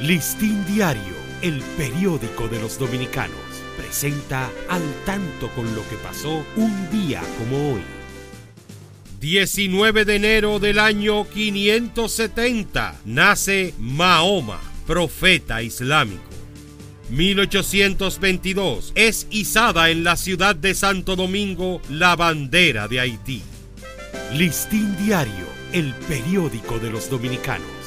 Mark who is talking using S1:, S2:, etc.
S1: Listín Diario, el periódico de los dominicanos, presenta al tanto con lo que pasó un día como hoy. 19 de enero del año 570 nace Mahoma, profeta islámico. 1822 es izada en la ciudad de Santo Domingo la bandera de Haití. Listín Diario, el periódico de los dominicanos